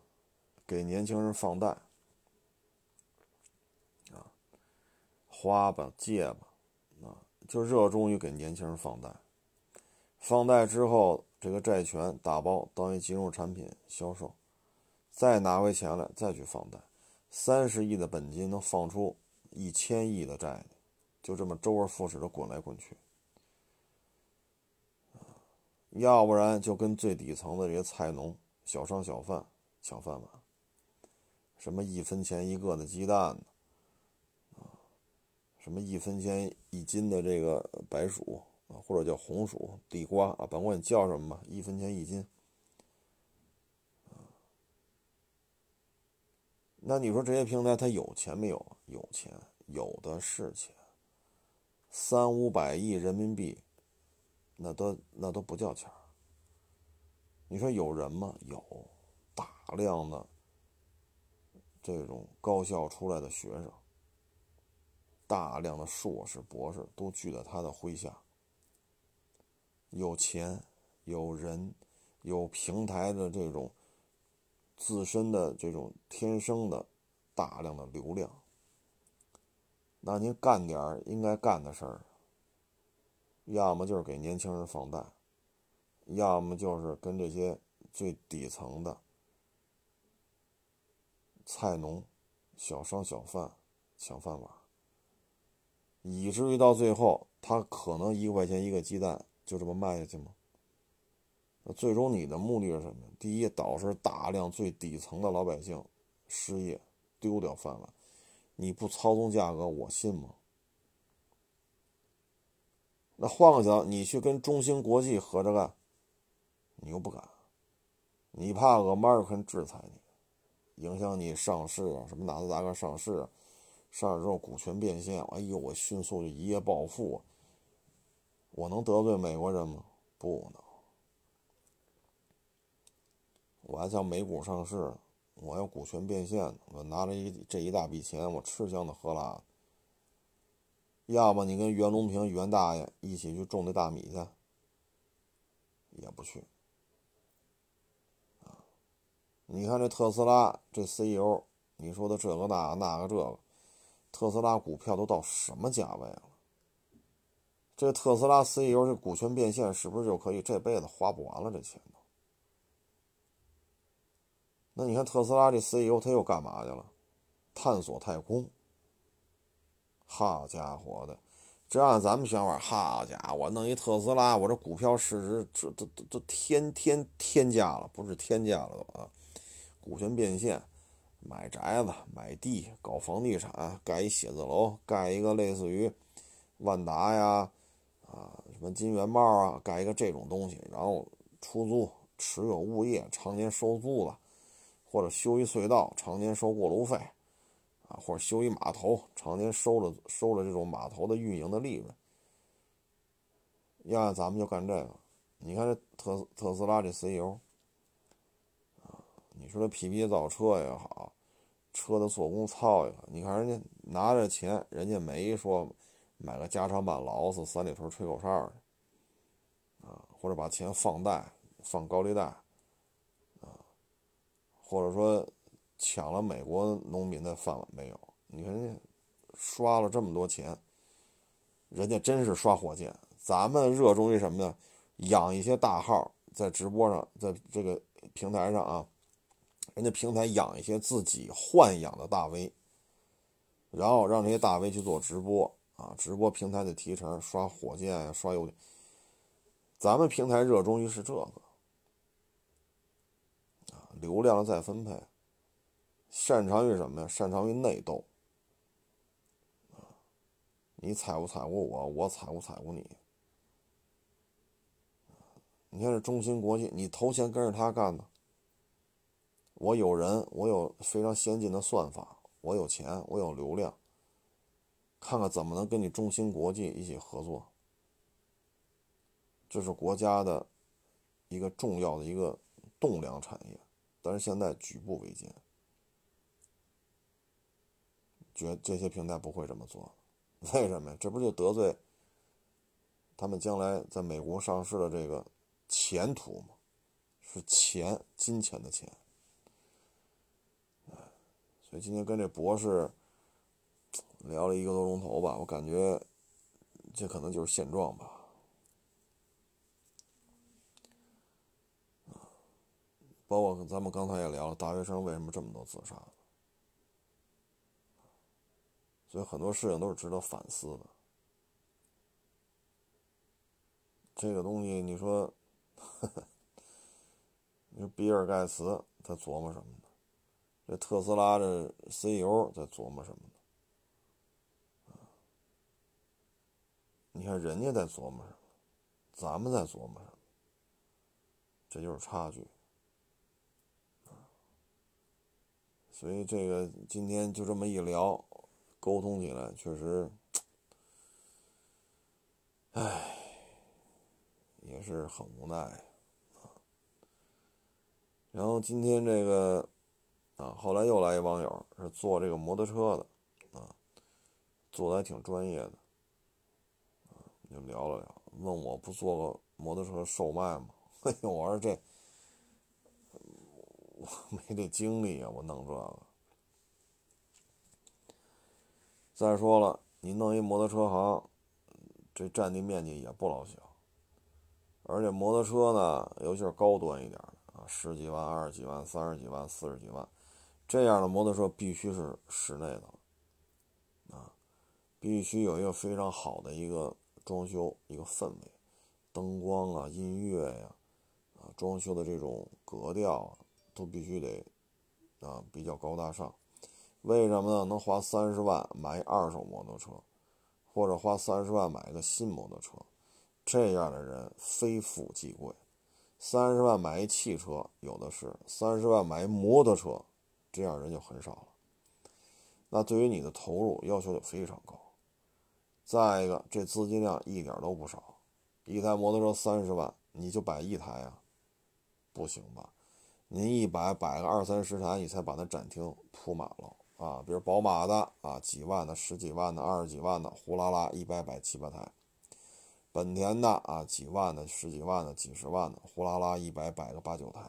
给年轻人放贷啊，花吧借吧啊，就热衷于给年轻人放贷。放贷之后，这个债权打包当一金融产品销售，再拿回钱来再去放贷。三十亿的本金能放出一千亿的债，就这么周而复始的滚来滚去，要不然就跟最底层的这些菜农、小商小贩抢饭碗，什么一分钱一个的鸡蛋，啊，什么一分钱一斤的这个白薯或者叫红薯、地瓜啊，甭管你叫什么吧，一分钱一斤。那你说这些平台它有钱没有？有钱，有的是钱。三五百亿人民币，那都那都不叫钱你说有人吗？有，大量的这种高校出来的学生，大量的硕士、博士都聚在他的麾下。有钱，有人，有平台的这种。自身的这种天生的大量的流量，那您干点应该干的事儿，要么就是给年轻人放贷，要么就是跟这些最底层的菜农、小商小贩抢饭碗，以至于到最后，他可能一块钱一个鸡蛋就这么卖下去吗？那最终你的目的是什么？第一，导致大量最底层的老百姓失业，丢掉饭碗。你不操纵价格，我信吗？那换个角，你去跟中芯国际合着干，你又不敢，你怕俄马尔肯制裁你，影响你上市啊，什么纳斯达克上市啊，上市之后股权变现，哎呦，我迅速就一夜暴富，我能得罪美国人吗？不能，我还像美股上市。我要股权变现，我拿着一这一大笔钱，我吃香的喝辣的。要么你跟袁隆平袁大爷一起去种那大米去，也不去。你看这特斯拉这 CEO，你说的这个那那个这个，特斯拉股票都到什么价位了？这特斯拉 CEO 这股权变现是不是就可以这辈子花不完了这钱？那你看特斯拉这 CEO 他又干嘛去了？探索太空。好家伙的，这按咱们想法，好家伙，弄一特斯拉，我这股票市值这都都都天天天价了，不是天价了都啊！股权变现，买宅子、买地、搞房地产、盖一写字楼、盖一个类似于万达呀啊什么金元茂啊，盖一个这种东西，然后出租、持有物业、常年收租了。或者修一隧道，常年收过路费，啊，或者修一码头，常年收了收了这种码头的运营的利润。要咱们就干这个。你看这特特斯拉这 CEO，啊，你说这皮皮造车也好，车的做工糙也好，你看人家拿着钱，人家没说买个加长版劳斯三里屯吹口哨啊，或者把钱放贷放高利贷。啊或者说抢了美国农民的饭碗没有？你看人家刷了这么多钱，人家真是刷火箭。咱们热衷于什么呢？养一些大号在直播上，在这个平台上啊，人家平台养一些自己豢养的大 V，然后让这些大 V 去做直播啊，直播平台的提成，刷火箭呀，刷油。咱们平台热衷于是这个啊。流量再分配，擅长于什么呀？擅长于内斗啊。你踩不踩过我，我踩不踩过你。你看这中芯国际，你投钱跟着他干呢。我有人，我有非常先进的算法，我有钱，我有流量。看看怎么能跟你中芯国际一起合作。这是国家的一个重要的一个栋梁产业。但是现在举步维艰，觉这些平台不会这么做，为什么呀？这不就得罪他们将来在美国上市的这个前途吗？是钱，金钱的钱。所以今天跟这博士聊了一个多钟头吧，我感觉这可能就是现状吧。包括咱们刚才也聊了，大学生为什么这么多自杀？所以很多事情都是值得反思的。这个东西，你说，你说比尔盖茨他琢磨什么呢？这特斯拉的 CEO 在琢磨什么呢？你看人家在琢磨什么，咱们在琢磨什么，这就是差距。所以这个今天就这么一聊，沟通起来确实，唉，也是很无奈啊。然后今天这个啊，后来又来一网友是做这个摩托车的啊，做的还挺专业的，就聊了聊，问我不做个摩托车售卖吗？嘿，我说这。我没这精力啊，我弄这个。再说了，你弄一摩托车行，这占地面积也不老小。而且摩托车呢，尤其是高端一点的啊，十几万、二十几万、三十几万、四十几万，这样的摩托车必须是室内的，啊，必须有一个非常好的一个装修一个氛围，灯光啊、音乐呀，啊，装修的这种格调啊都必须得啊比较高大上。为什么呢？能花三十万买二手摩托车，或者花三十万买一个新摩托车？这样的人非富即贵，三十万买一汽车有的是，三十万买一摩托车，这样人就很少了。那对于你的投入要求就非常高。再一个，这资金量一点都不少，一台摩托车三十万，你就摆一台啊？不行吧？您一摆摆个二三十台，你才把那展厅铺满了啊！比如宝马的啊，几万的、十几万的、二十几万的，呼啦啦一摆摆七八台。本田的啊，几万的、十几万的、几十万的，呼啦啦一百摆个八九台。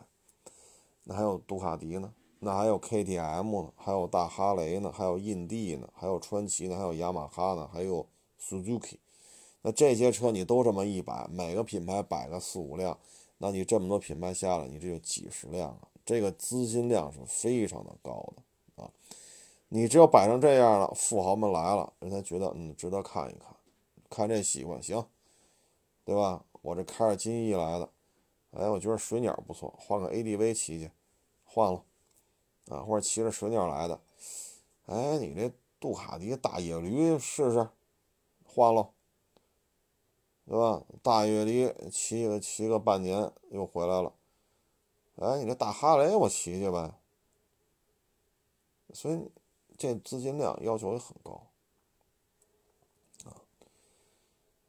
那还有杜卡迪呢，那还有 KTM 呢，还有大哈雷呢，还有印地呢，还有川崎呢，还有雅马哈呢，还有 Suzuki。那这些车你都这么一摆，每个品牌摆个四五辆，那你这么多品牌下来，你这就几十辆啊，这个资金量是非常的高的啊。你只有摆成这样了，富豪们来了，人家觉得嗯值得看一看，看这喜欢行。对吧？我这开着金翼来的，哎，我觉得水鸟不错，换个 ADV 骑去，换了，啊，或者骑着水鸟来的，哎，你这杜卡迪大野驴试试，换了，对吧？大野驴骑个骑个半年又回来了，哎，你这大哈雷我骑去呗，所以这资金量要求也很高啊。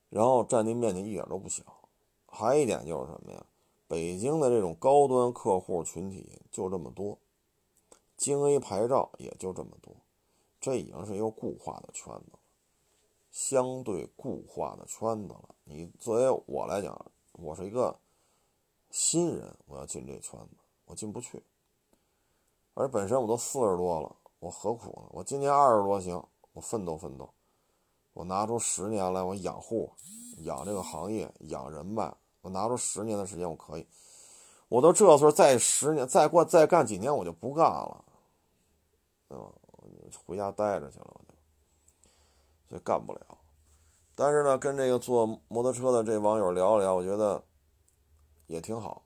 然后占地面积一点都不小，还一点就是什么呀？北京的这种高端客户群体就这么多，京 A 牌照也就这么多，这已经是一个固化的圈子，相对固化的圈子了。你作为我来讲，我是一个新人，我要进这圈子，我进不去。而本身我都四十多了，我何苦呢？我今年二十多行，我奋斗奋斗。我拿出十年来，我养护、养这个行业、养人脉，我拿出十年的时间，我可以。我都这岁再十年，再过再干几年，我就不干了，对吧？回家待着去了，我就，所以干不了。但是呢，跟这个坐摩托车的这网友聊了聊，我觉得也挺好，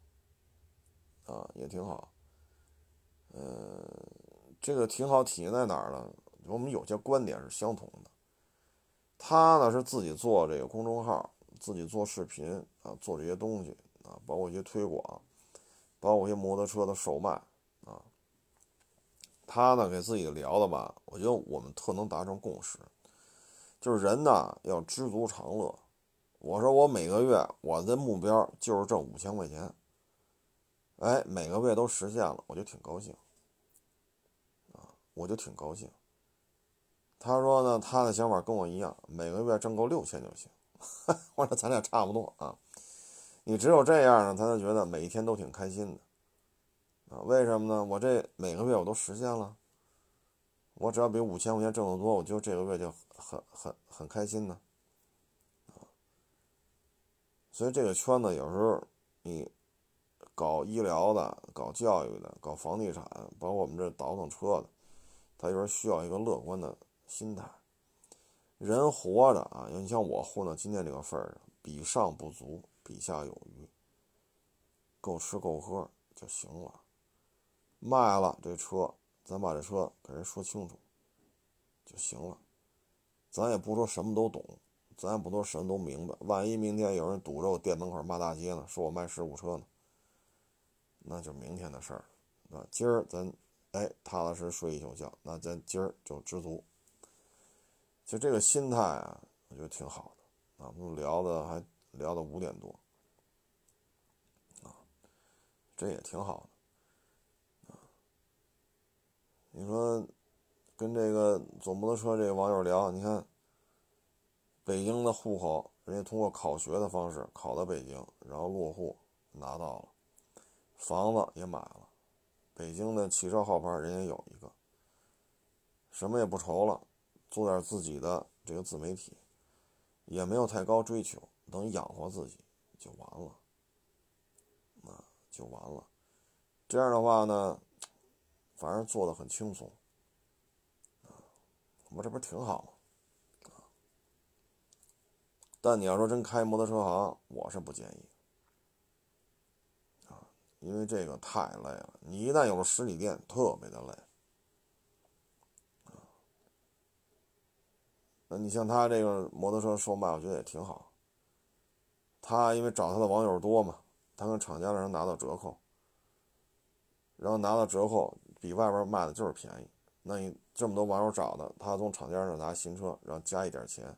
啊，也挺好。嗯，这个挺好，体现在哪儿呢？我们有些观点是相同的。他呢是自己做这个公众号，自己做视频啊，做这些东西啊，包括一些推广，包括一些摩托车的售卖啊。他呢给自己聊的吧，我觉得我们特能达成共识，就是人呢要知足常乐。我说我每个月我的目标就是挣五千块钱，哎，每个月都实现了，我就挺高兴啊，我就挺高兴。他说呢，他的想法跟我一样，每个月挣够六千就行。我说咱俩差不多啊。你只有这样呢，他才觉得每一天都挺开心的啊。为什么呢？我这每个月我都实现了，我只要比五千块钱挣得多，我就这个月就很很很开心呢。所以这个圈子有时候你搞医疗的、搞教育的、搞房地产，包括我们这倒腾车的，他有时候需要一个乐观的。心态，人活着啊，你像我混到今天这个份儿上，比上不足，比下有余，够吃够喝就行了。卖了这车，咱把这车给人说清楚就行了。咱也不说什么都懂，咱也不说什么都明白。万一明天有人堵着我店门口骂大街呢，说我卖事故车呢，那就明天的事儿了。今儿咱哎踏踏实睡一宿觉，那咱今儿就知足。就这个心态啊，我觉得挺好的啊。我们聊的还聊到五点多啊，这也挺好的啊。你说跟这个总摩托车这个网友聊，你看北京的户口，人家通过考学的方式考到北京，然后落户拿到了，房子也买了，北京的汽车号牌人家有一个，什么也不愁了。做点自己的这个自媒体，也没有太高追求，能养活自己就完了，啊，就完了。这样的话呢，反正做的很轻松，我这不是挺好吗？但你要说真开摩托车行，我是不建议，啊，因为这个太累了。你一旦有了实体店，特别的累，啊，那你像他这个摩托车售卖，我觉得也挺好。他因为找他的网友多嘛，他跟厂家的人拿到折扣。然后拿到折扣，比外边卖的就是便宜。那你这么多网友找的，他从厂家那拿新车，然后加一点钱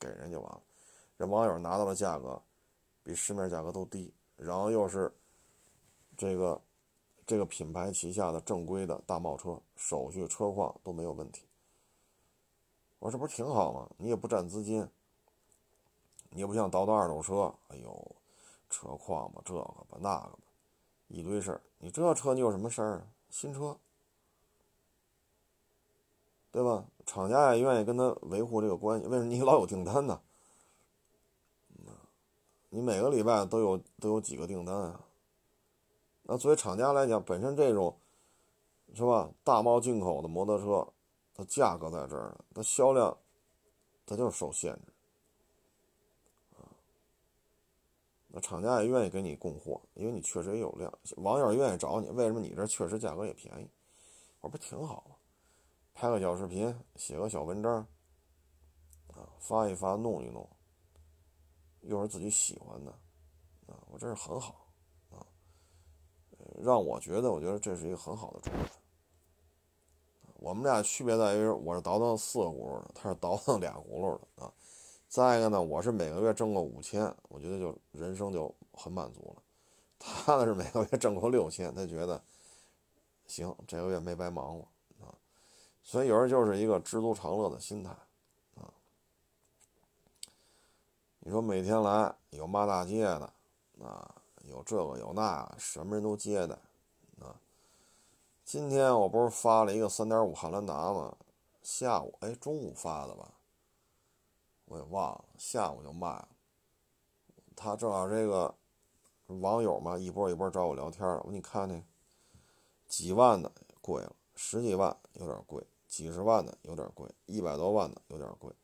给人就完了。这网友拿到的价格比市面价格都低，然后又是这个这个品牌旗下的正规的大贸车，手续车况都没有问题。我说这不是挺好吗？你也不占资金，你也不像倒腾二手车，哎呦，车况吧，这个吧，那个吧。一堆事儿，你这车你有什么事儿啊？新车，对吧？厂家也愿意跟他维护这个关系，为什么你老有订单呢？你每个礼拜都有都有几个订单啊？那作为厂家来讲，本身这种是吧？大贸进口的摩托车，它价格在这儿，它销量它就是受限制啊。那厂家也愿意给你供货，因为你确实也有量，网友愿意找你。为什么你这确实价格也便宜？我不挺好吗？拍个小视频，写个小文章，啊，发一发，弄一弄，又是自己喜欢的，啊，我这是很好，啊，让我觉得，我觉得这是一个很好的状态。我们俩区别在于，我是倒腾四个轱辘的，他是倒腾俩轱辘的，啊。再一个呢，我是每个月挣个五千，我觉得就人生就很满足了。他呢是每个月挣够六千，他觉得行，这个月没白忙活。所以有人就是一个知足常乐的心态啊。你说每天来有骂大街的啊，有这个有那，什么人都接待啊。今天我不是发了一个三点五汉兰达吗？下午哎，中午发的吧。我也忘了，下午就卖了。他正好这个网友嘛，一波一波找我聊天我说你看那几万的贵了，十几万有点贵，几十万的有点贵，一百多万的有点贵。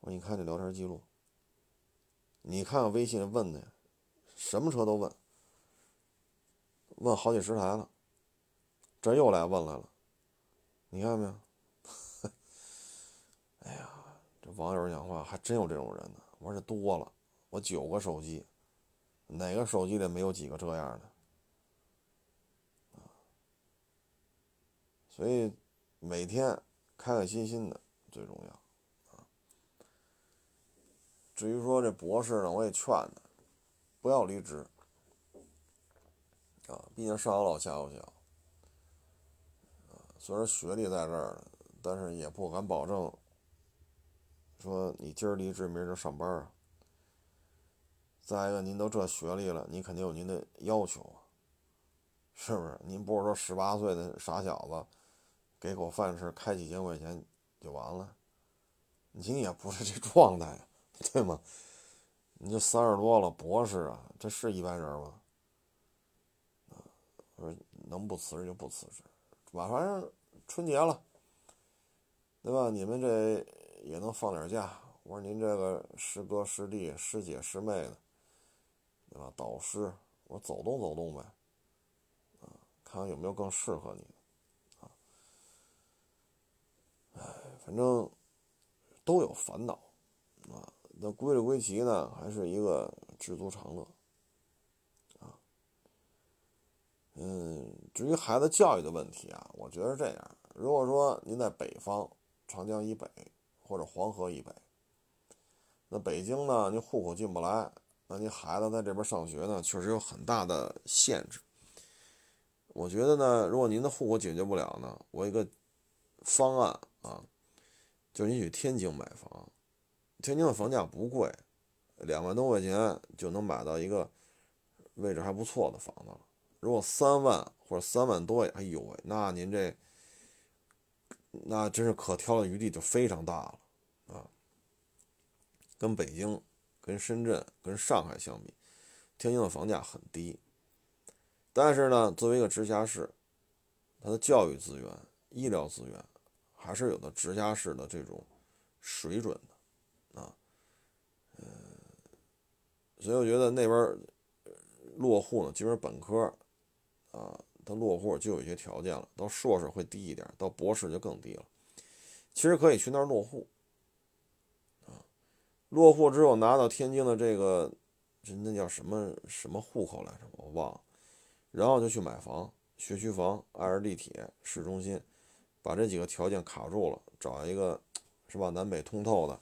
我说你看这聊天记录，你看看微信问的，什么车都问，问好几十台了。这又来问来了，你看没有？哎呀！这网友讲话还真有这种人呢，我说这多了，我九个手机，哪个手机里没有几个这样的？所以每天开开心心的最重要啊。至于说这博士呢，我也劝他不要离职啊，毕竟上有老下有小啊，虽然学历在这儿但是也不敢保证。说你今儿离职，明儿就上班啊？再一个，您都这学历了，您肯定有您的要求啊，是不是？您不是说十八岁的傻小子，给口饭吃，开几千块钱就完了？您也不是这状态，对吗？你这三十多了，博士啊，这是一般人吗？啊，说能不辞职就不辞职，马上春节了，对吧？你们这。也能放点假。我说您这个师哥师弟师姐师妹的，对吧？导师，我走动走动呗，啊，看看有没有更适合你的，啊，哎，反正都有烦恼，啊，那归了归齐呢，还是一个知足常乐，啊，嗯，至于孩子教育的问题啊，我觉得是这样。如果说您在北方，长江以北。或者黄河以北，那北京呢？您户口进不来，那您孩子在这边上学呢，确实有很大的限制。我觉得呢，如果您的户口解决不了呢，我一个方案啊，就是你去天津买房，天津的房价不贵，两万多块钱就能买到一个位置还不错的房子了。如果三万或者三万多，哎呦喂，那您这。那真是可挑的余地就非常大了，啊，跟北京、跟深圳、跟上海相比，天津的房价很低。但是呢，作为一个直辖市，它的教育资源、医疗资源还是有的直辖市的这种水准的啊。呃，所以我觉得那边落户呢，基本本科啊，它落户就有一些条件了，到硕士会低一点，到博士就更低了。其实可以去那儿落户。啊落户之后拿到天津的这个，这那叫什么什么户口来着？我忘了。然后就去买房，学区房挨着地铁，市中心，把这几个条件卡住了，找一个是吧？南北通透的，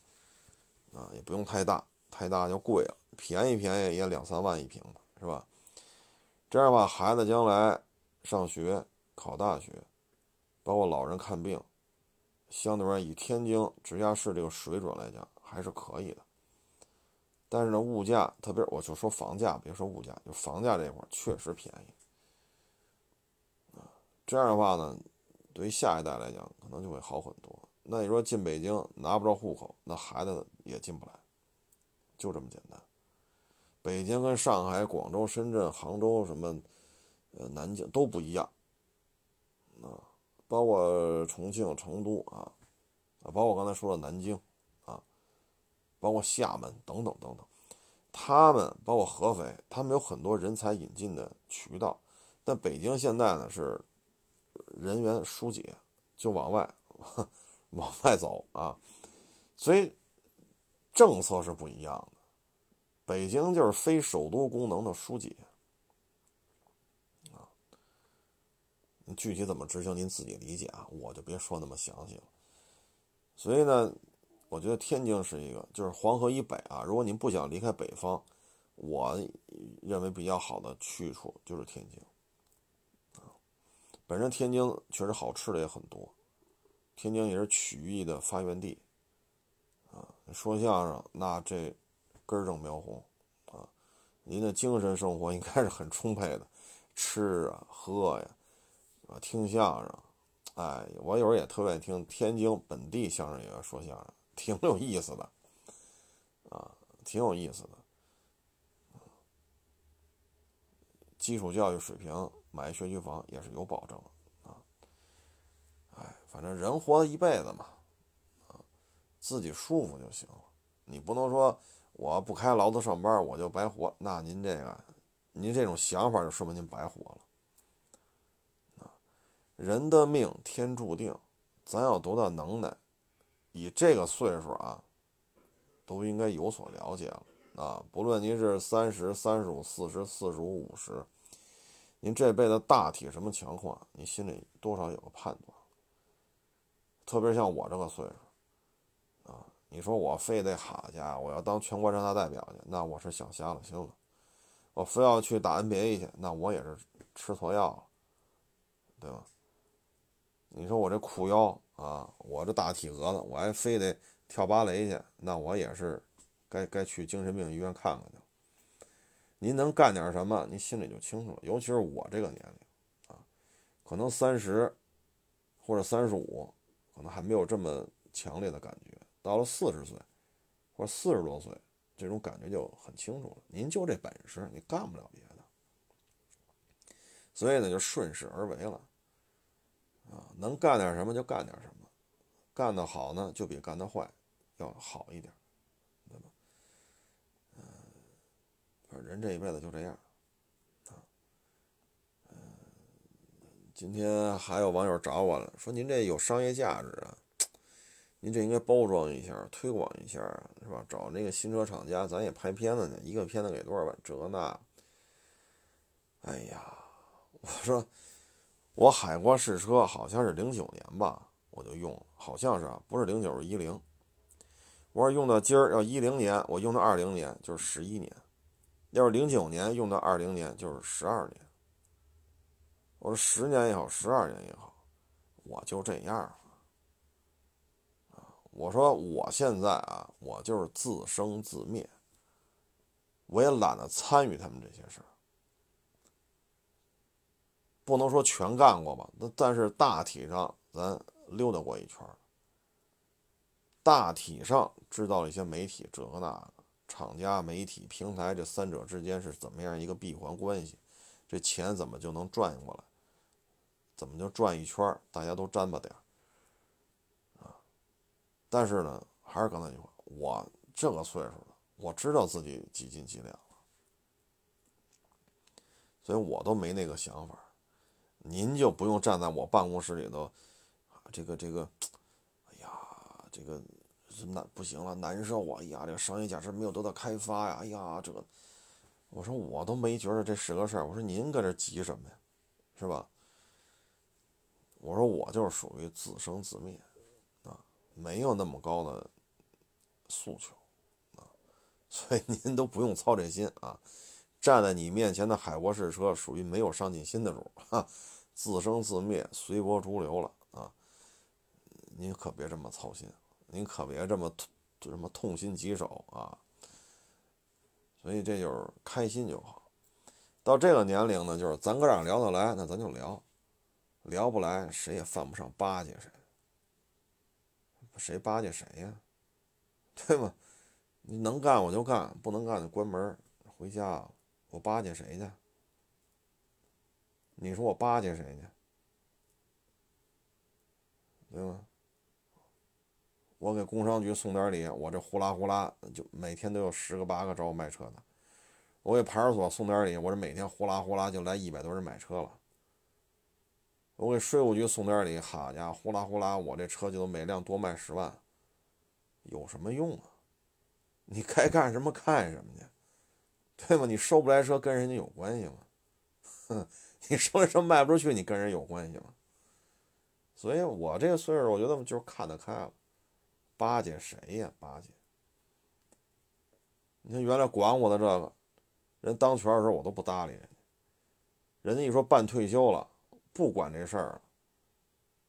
啊，也不用太大，太大就贵了，便宜便宜也两三万一平吧，是吧？这样吧，孩子将来上学、考大学，包括老人看病，相对而言以天津直辖市这个水准来讲。还是可以的，但是呢，物价特别，我就说房价，别说物价，就房价这块确实便宜啊。这样的话呢，对于下一代来讲，可能就会好很多。那你说进北京拿不着户口，那孩子也进不来，就这么简单。北京跟上海、广州、深圳、杭州什么，呃，南京都不一样啊，包括重庆、成都啊，啊，包括刚才说的南京。啊包括厦门等等等等，他们包括合肥，他们有很多人才引进的渠道。但北京现在呢是人员疏解，就往外往外走啊，所以政策是不一样的。北京就是非首都功能的疏解啊，具体怎么执行您自己理解啊，我就别说那么详细了。所以呢。我觉得天津是一个，就是黄河以北啊。如果您不想离开北方，我认为比较好的去处就是天津。本身天津确实好吃的也很多，天津也是曲艺的发源地啊。说相声那这根正苗红啊，您的精神生活应该是很充沛的，吃啊喝呀啊听相声，哎，我有时候也特别爱听天津本地相声演员说相声。挺有意思的，啊，挺有意思的。基础教育水平买学区房也是有保证啊。哎，反正人活一辈子嘛，啊，自己舒服就行了。你不能说我不开劳资上班我就白活，那您这个，您这种想法就说明您白活了。啊，人的命天注定，咱有多大能耐？以这个岁数啊，都应该有所了解了啊！不论您是三十三十五、四十四十五、五十，您这辈子大体什么情况，你心里多少有个判断。特别像我这个岁数啊，你说我非得好家伙，我要当全国人大代表去，那我是想瞎了心了。我非要去打 NBA 去，那我也是吃错药了，对吧？你说我这裤腰。啊，我这大体格子，我还非得跳芭蕾去，那我也是该该去精神病医院看看去。您能干点什么，您心里就清楚了。尤其是我这个年龄啊，可能三十或者三十五，可能还没有这么强烈的感觉。到了四十岁或者四十多岁，这种感觉就很清楚了。您就这本事，你干不了别的，所以呢，就顺势而为了。啊，能干点什么就干点什么，干得好呢，就比干得坏要好一点，对吧？嗯，反正人这一辈子就这样，啊，嗯，今天还有网友找我了，说您这有商业价值啊，您这应该包装一下，推广一下，是吧？找那个新车厂家，咱也拍片子呢，一个片子给多少万？这那，哎呀，我说。我海国试车好像是零九年吧，我就用，好像是啊，不是零九是一零。我说用到今儿要一零年，我用到二零年就是十一年，要是零九年用到二零年就是十二年。我说十年也好，十二年也好，我就这样啊。我说我现在啊，我就是自生自灭，我也懒得参与他们这些事儿。不能说全干过吧，那但是大体上咱溜达过一圈大体上知道了一些媒体这个那个，厂家、媒体、平台这三者之间是怎么样一个闭环关系，这钱怎么就能转过来？怎么就转一圈大家都沾巴点啊？但是呢，还是刚才那句话，我这个岁数了，我知道自己几斤几两了，所以我都没那个想法。您就不用站在我办公室里头，这个这个，哎呀，这个难不行了，难受啊！哎呀，这个商业价值没有得到开发呀！哎呀，这个，我说我都没觉得这是个事儿。我说您搁这急什么呀？是吧？我说我就是属于自生自灭，啊，没有那么高的诉求，啊，所以您都不用操这心啊。站在你面前的海阔试车属于没有上进心的主，哈。自生自灭，随波逐流了啊！您可别这么操心，您可别这么痛，什么痛心疾首啊！所以这就是开心就好。到这个年龄呢，就是咱哥俩聊得来，那咱就聊；聊不来，谁也犯不上巴结谁。谁巴结谁呀？对吗？你能干我就干，不能干就关门回家。我巴结谁去？你说我巴结谁去？对吗？我给工商局送点礼，我这呼啦呼啦就每天都有十个八个找我卖车的。我给派出所送点礼，我这每天呼啦呼啦就来一百多人买车了。我给税务局送点礼，好家伙，呼啦呼啦，我这车就每辆多卖十万，有什么用啊？你该干什么干什么去，对吗？你收不来车跟人家有关系吗？哼。你生意上卖不出去，你跟人有关系吗？所以我这个岁数，我觉得就是看得开了。巴结谁呀？巴结？你看原来管我的这个人当权的时候，我都不搭理人家。人家一说办退休了，不管这事儿了，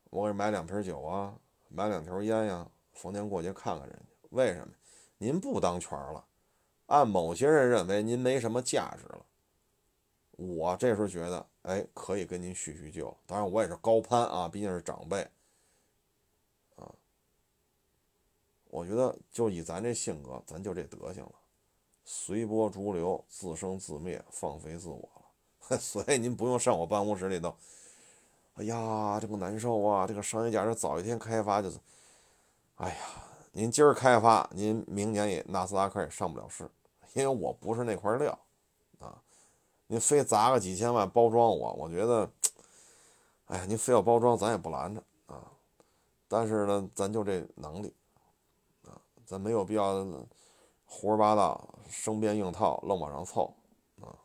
我给买两瓶酒啊，买两条烟呀，逢年过节看看人家。为什么？您不当权了，按某些人认为您没什么价值了。我这时候觉得，哎，可以跟您叙叙旧。当然，我也是高攀啊，毕竟是长辈，啊。我觉得就以咱这性格，咱就这德行了，随波逐流，自生自灭，放飞自我了。所以您不用上我办公室里头，哎呀，这个难受啊！这个商业价值早一天开发就是，哎呀，您今儿开发，您明年也纳斯达克也上不了市，因为我不是那块料啊。您非砸个几千万包装我，我觉得，哎呀，您非要包装，咱也不拦着啊。但是呢，咱就这能力，咱没有必要胡说八道、生编硬套、愣往上凑啊。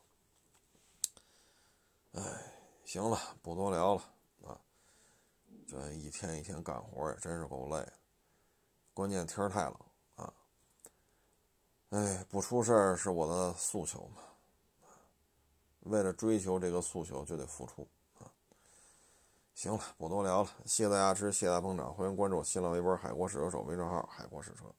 哎，行了，不多聊了啊。这一天一天干活也真是够累，关键天太冷啊。哎，不出事儿是我的诉求嘛。为了追求这个诉求，就得付出啊！行了，不多聊了，谢谢大家支持，谢谢大家捧场，欢迎关注新浪微博“海阔试车手”微信号“海阔试车”。